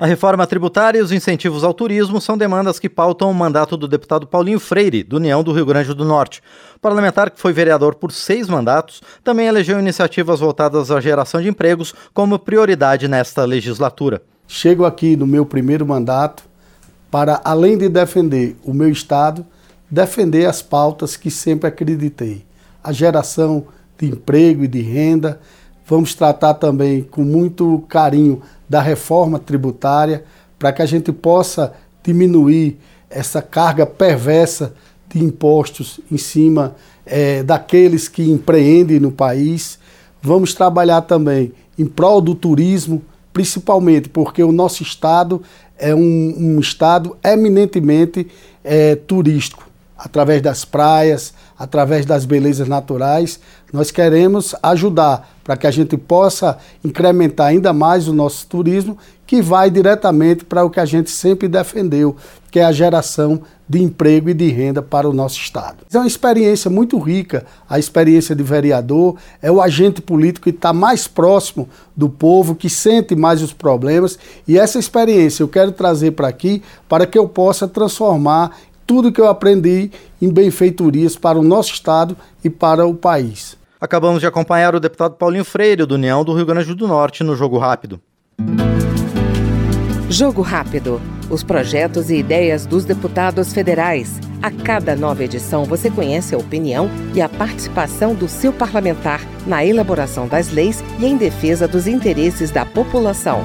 A reforma tributária e os incentivos ao turismo são demandas que pautam o mandato do deputado Paulinho Freire, do União do Rio Grande do Norte. O parlamentar, que foi vereador por seis mandatos, também elegeu iniciativas voltadas à geração de empregos como prioridade nesta legislatura. Chego aqui no meu primeiro mandato para, além de defender o meu Estado, defender as pautas que sempre acreditei: a geração de emprego e de renda. Vamos tratar também com muito carinho da reforma tributária para que a gente possa diminuir essa carga perversa de impostos em cima é, daqueles que empreendem no país. Vamos trabalhar também em prol do turismo, principalmente porque o nosso estado é um, um estado eminentemente é, turístico, através das praias, através das belezas naturais. Nós queremos ajudar para que a gente possa incrementar ainda mais o nosso turismo, que vai diretamente para o que a gente sempre defendeu, que é a geração de emprego e de renda para o nosso Estado. É uma experiência muito rica, a experiência de vereador, é o agente político que está mais próximo do povo, que sente mais os problemas, e essa experiência eu quero trazer para aqui para que eu possa transformar tudo que eu aprendi em benfeitorias para o nosso Estado e para o país. Acabamos de acompanhar o deputado Paulinho Freire, do União do Rio Grande do Norte, no Jogo Rápido. Jogo Rápido. Os projetos e ideias dos deputados federais. A cada nova edição você conhece a opinião e a participação do seu parlamentar na elaboração das leis e em defesa dos interesses da população.